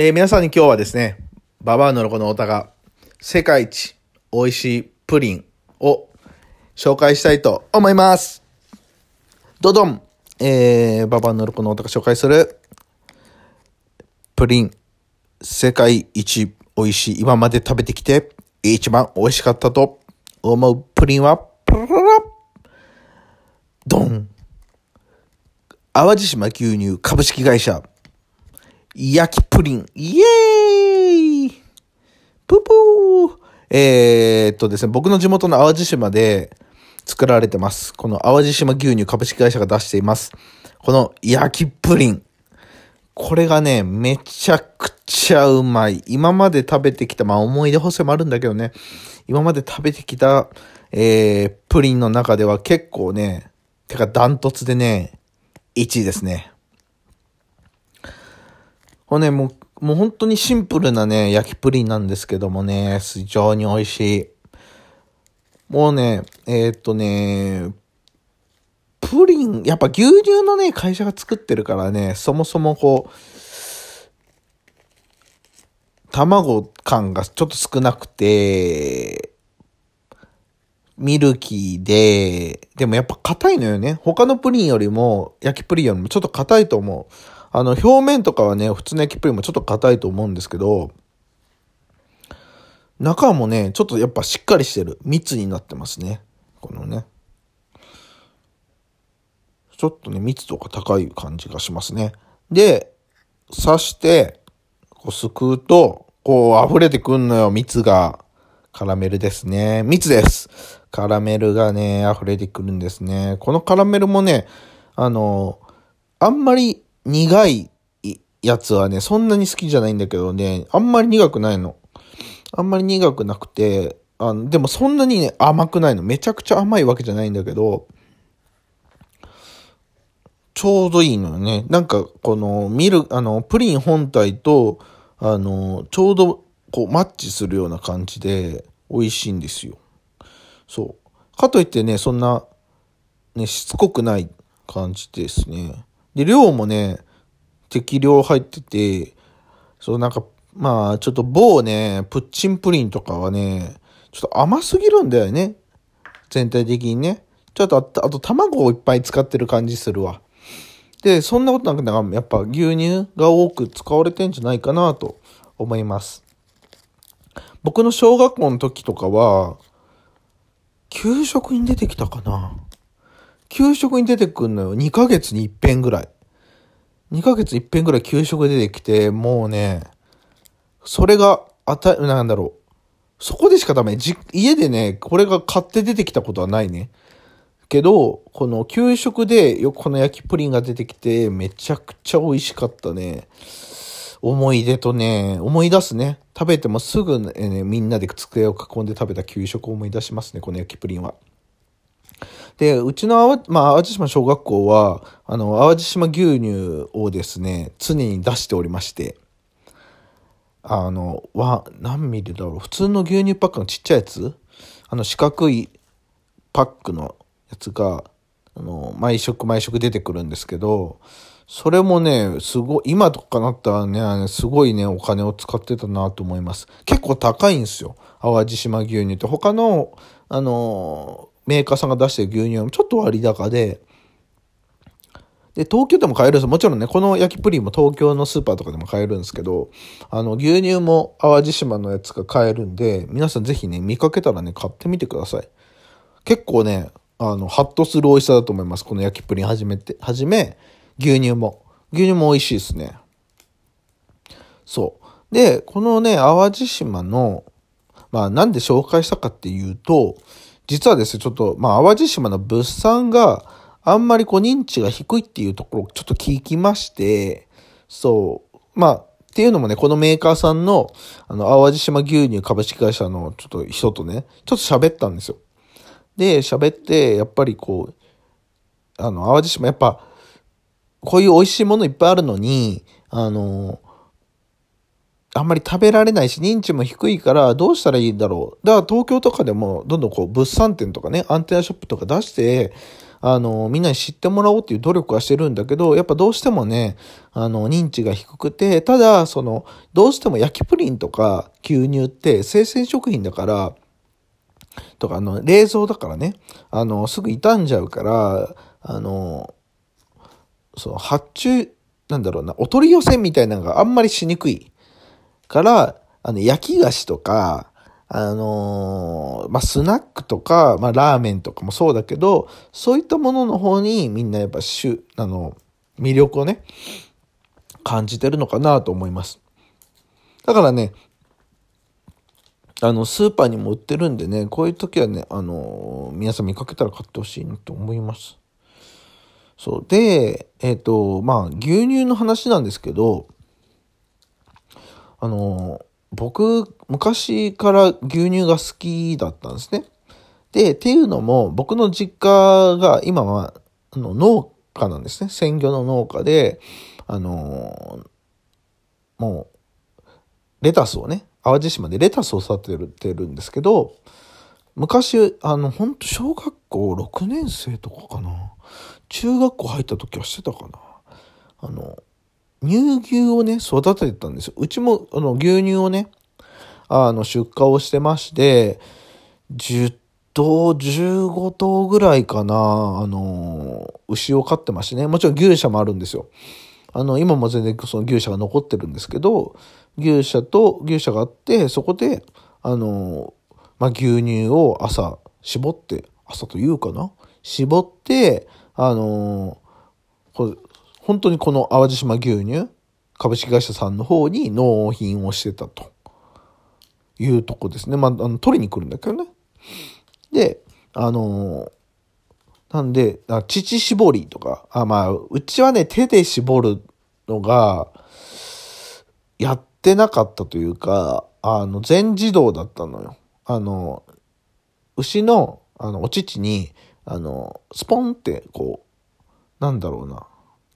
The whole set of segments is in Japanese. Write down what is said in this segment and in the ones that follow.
えー皆さんに今日はですね、ババアのロコのおたが世界一美味しいプリンを紹介したいと思います。どどんえー、ババアのロコのおたが紹介するプリン、世界一美味しい、今まで食べてきて一番美味しかったと思うプリンは、プルルルドン。淡路島牛乳株式会社焼きプリン、イエーイプープーえー、っとですね、僕の地元の淡路島で作られてます。この淡路島牛乳株式会社が出しています。この焼きプリン。これがね、めちゃくちゃうまい。今まで食べてきた、まあ思い出補正もあるんだけどね、今まで食べてきた、えー、プリンの中では結構ね、てかダントツでね、1位ですね。これね、もう、もう本当にシンプルなね、焼きプリンなんですけどもね、非常に美味しい。もうね、えーっとね、プリン、やっぱ牛乳のね、会社が作ってるからね、そもそもこう、卵感がちょっと少なくて、ミルキーで、でもやっぱ硬いのよね。他のプリンよりも、焼きプリンよりもちょっと硬いと思う。あの、表面とかはね、普通の焼きプリンもちょっと硬いと思うんですけど、中もね、ちょっとやっぱしっかりしてる。密になってますね。このね。ちょっとね、密度が高い感じがしますね。で、刺して、こうすくうと、こう溢れてくんのよ、蜜が。カラメルですね。蜜です。カラメルがね、溢れてくるんですね。このカラメルもね、あの、あんまり苦いやつはね、そんなに好きじゃないんだけどね、あんまり苦くないの。あんまり苦くなくて、あのでもそんなにね、甘くないの。めちゃくちゃ甘いわけじゃないんだけど、ちょうどいいのよね。なんか、この、ミル、あの、プリン本体と、あの、ちょうど、こう、マッチするような感じで、美味しいんですよ。そう。かといってね、そんな、ね、しつこくない感じですね。で、量もね、適量入ってて、そう、なんか、まあ、ちょっと某ね、プッチンプリンとかはね、ちょっと甘すぎるんだよね。全体的にね。ちょっとあと、あと卵をいっぱい使ってる感じするわ。で、そんなことなくなんかやっぱ牛乳が多く使われてんじゃないかなと思います。僕の小学校の時とかは、給食に出てきたかな給食に出てくんのよ。2ヶ月に一遍ぐらい。2ヶ月に一遍ぐらい給食出てきて、もうね、それが、あた、なんだろう。そこでしかダメ。じ、家でね、これが買って出てきたことはないね。けど、この給食でよくこの焼きプリンが出てきて、めちゃくちゃ美味しかったね。思い出とね、思い出すね。食べてもすぐね、みんなで机を囲んで食べた給食を思い出しますね、この焼きプリンは。で、うちの淡,、まあ、淡路島小学校は、あの、淡路島牛乳をですね、常に出しておりまして、あの、は、何ミリだろう。普通の牛乳パックのちっちゃいやつ？あの、四角いパックのやつが、あの、毎食毎食出てくるんですけど、それもね、すごい、今とかなったらね、すごいね、お金を使ってたなと思います。結構高いんですよ。淡路島牛乳って。他の、あの、メーカーさんが出してる牛乳はちょっと割高で、で、東京でも買えるんですもちろんね、この焼きプリンも東京のスーパーとかでも買えるんですけど、あの、牛乳も淡路島のやつが買えるんで、皆さんぜひね、見かけたらね、買ってみてください。結構ね、あの、ハッとする美味しさだと思います。この焼きプリン始めて、はじめ、牛乳も。牛乳も美味しいですね。そう。で、このね、淡路島の、まあなんで紹介したかっていうと、実はですね、ちょっと、まあ淡路島の物産があんまりこう認知が低いっていうところをちょっと聞きまして、そう。まあ、っていうのもね、このメーカーさんの、あの、淡路島牛乳株式会社のちょっと人とね、ちょっと喋ったんですよ。で、喋って、やっぱりこう、あの、淡路島、やっぱ、こういう美味しいものいっぱいあるのに、あの、あんまり食べられないし、認知も低いから、どうしたらいいんだろう。だから東京とかでも、どんどんこう、物産展とかね、アンテナショップとか出して、あの、みんなに知ってもらおうっていう努力はしてるんだけど、やっぱどうしてもね、あの、認知が低くて、ただ、その、どうしても焼きプリンとか牛乳って生鮮食品だから、とか、あの、冷蔵だからね、あの、すぐ傷んじゃうから、あの、その、発注、なんだろうな、お取り寄せみたいなのがあんまりしにくいから、あの、焼き菓子とか、あのー、まあ、スナックとか、まあ、ラーメンとかもそうだけど、そういったものの方にみんなやっぱしゅ、あの、魅力をね、感じてるのかなと思います。だからね、あの、スーパーにも売ってるんでね、こういう時はね、あのー、皆さん見かけたら買ってほしいなと思います。そう。で、えっ、ー、と、まあ、牛乳の話なんですけど、あの僕、昔から牛乳が好きだったんですね。で、っていうのも、僕の実家が今は、あの、農家なんですね。鮮魚の農家で、あの、もう、レタスをね、淡路島でレタスを育ててるんですけど、昔、あの、ほんと小学校6年生とかかな。中学校入った時はしてたかな。あの、乳牛をね、育ててたんですよ。うちも、あの、牛乳をね、あの、出荷をしてまして、10頭、15頭ぐらいかな、あの、牛を飼ってましてね。もちろん牛舎もあるんですよ。あの、今も全然その牛舎が残ってるんですけど、牛舎と牛舎があって、そこで、あの、まあ、牛乳を朝絞って、朝というかな絞って、あの、本当にこの淡路島牛乳、株式会社さんの方に納品をしてたというとこですね。まあ、あの取りに来るんだけどね。で、あのー、なんで、乳搾りとか、あ、まあ、うちはね、手で絞るのが、やってなかったというか、あの、全自動だったのよ。あの、牛の、あの、お乳に、あの、スポンって、こう、なんだろうな、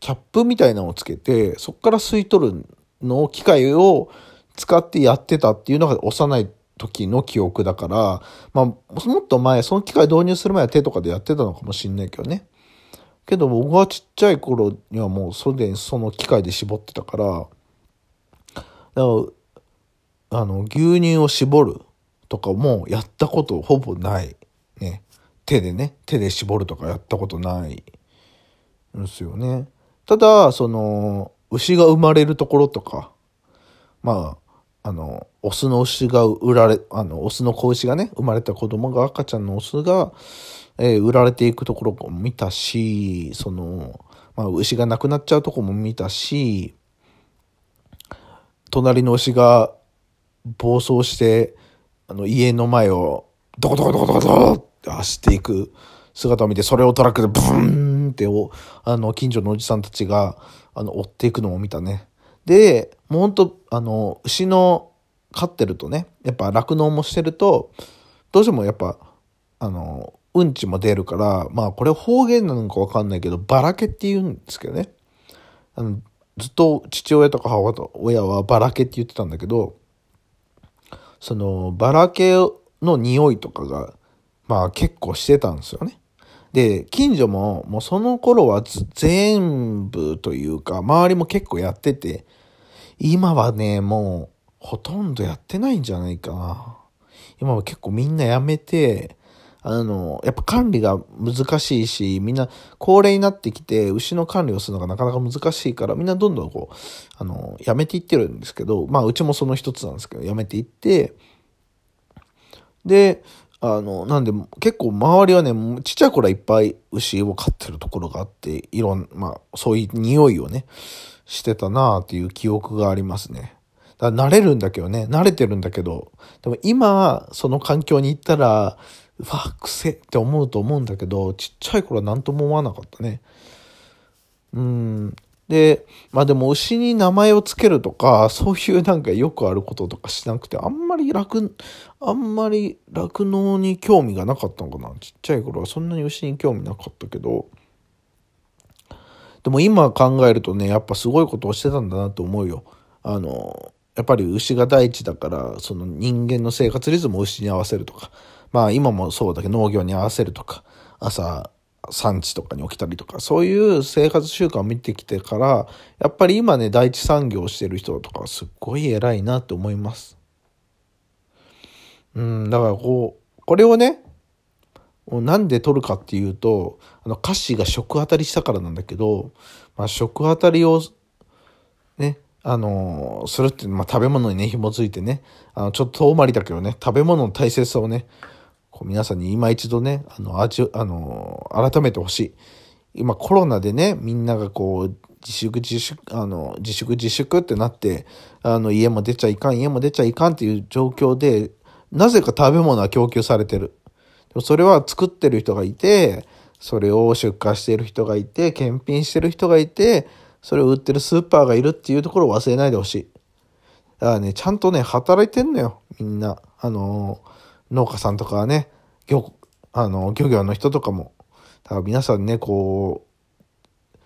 キャップみたいなのをつけて、そこから吸い取るのを、機械を使ってやってたっていうのが幼い時の記憶だから、まあ、もっと前、その機械導入する前は手とかでやってたのかもしんないけどね。けど僕がちっちゃい頃にはもうそれでその機械で絞ってたから、だから、あの、牛乳を絞るとかもやったことほぼない。ね。手でね、手で絞るとかやったことないんですよね。ただ、その、牛が生まれるところとか、まあ、あの、オスの牛が売られ、あの、オスの子牛がね、生まれた子供が赤ちゃんのオスが、えー、売られていくところも見たし、その、まあ、牛が亡くなっちゃうとこも見たし、隣の牛が暴走して、あの、家の前を、ドコドコドコドコドコって走っていく姿を見て、それをトラックでブーンってを、あの、近所のおじさんたちが、あの、追っていくのも見たね。で、もうほんと、あの、牛の飼ってるとね、やっぱ酪農もしてると、どうしてもやっぱ、あの、うんちも出るから、まあこれ方言なのかわかんないけど、ばらけって言うんですけどね。あの、ずっと父親とか母親はばらけって言ってたんだけど、その、ばらけの匂いとかが、まあ結構してたんですよね。で、近所も、もうその頃は全部というか、周りも結構やってて、今はね、もう、ほとんどやってないんじゃないかな。今は結構みんなやめて、あの、やっぱ管理が難しいし、みんな高齢になってきて、牛の管理をするのがなかなか難しいから、みんなどんどんこう、あの、やめていってるんですけど、まあ、うちもその一つなんですけど、やめていって、で、あの、なんで、結構周りはね、ちっちゃい頃はいっぱい牛を飼ってるところがあって、いろん、まあ、そういう匂いをね、してたなあっていう記憶がありますね。だから慣れるんだけどね、慣れてるんだけど、でも今、その環境に行ったら、うわ、癖って思うと思うんだけど、ちっちゃい頃は何とも思わなかったね。うん。で、まあでも牛に名前を付けるとか、そういうなんかよくあることとかしなくて、あんまり楽、あんまり酪農に興味がなかったのかな。ちっちゃい頃はそんなに牛に興味なかったけど、でも今考えるとね、やっぱすごいことをしてたんだなと思うよ。あの、やっぱり牛が大地だから、その人間の生活リズムを牛に合わせるとか、まあ今もそうだけど農業に合わせるとか、朝、産地とかに起きたりとか、そういう生活習慣を見てきてから、やっぱり今ね、第一産業をしてる人とかすっごい偉いなって思います。うん、だからこう、これをね、なんで取るかっていうと、あの歌詞が食当たりしたからなんだけど、まあ、食当たりをね、あのー、するって、まあ、食べ物にね、紐づいてね、あの、ちょっと遠回りだけどね、食べ物の大切さをね、こう皆さんに今一度ね、あの、味、あの、改めてほしい。今コロナでね、みんながこう、自粛自粛、あの、自粛自粛ってなって、あの、家も出ちゃいかん、家も出ちゃいかんっていう状況で、なぜか食べ物は供給されてる。でもそれは作ってる人がいて、それを出荷してる人がいて、検品してる人がいて、それを売ってるスーパーがいるっていうところを忘れないでほしい。だからね、ちゃんとね、働いてんのよ、みんな。あのー、農家さんとかね、漁、あの、漁業の人とかも。だから皆さんね、こう、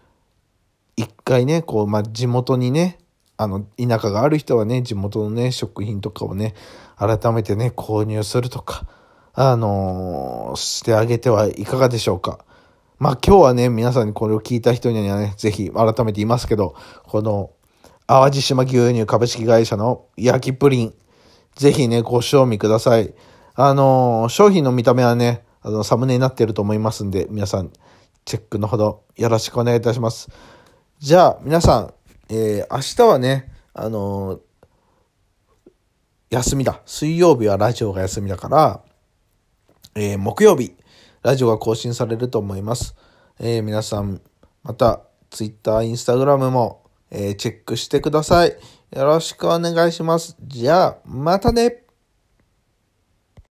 一回ね、こう、まあ、地元にね、あの、田舎がある人はね、地元のね、食品とかをね、改めてね、購入するとか、あのー、してあげてはいかがでしょうか。まあ今日はね、皆さんにこれを聞いた人にはね、ぜひ改めて言いますけど、この淡路島牛乳株式会社の焼きプリン、ぜひね、ご賞味ください。あの、商品の見た目はね、あの、サムネになっていると思いますんで、皆さん、チェックのほどよろしくお願いいたします。じゃあ、皆さん、えー、明日はね、あの、休みだ。水曜日はラジオが休みだから、えー、木曜日、ラジオが更新されると思います。えー、皆さん、また、Twitter、Instagram も、えー、チェックしてください。よろしくお願いします。じゃあ、またね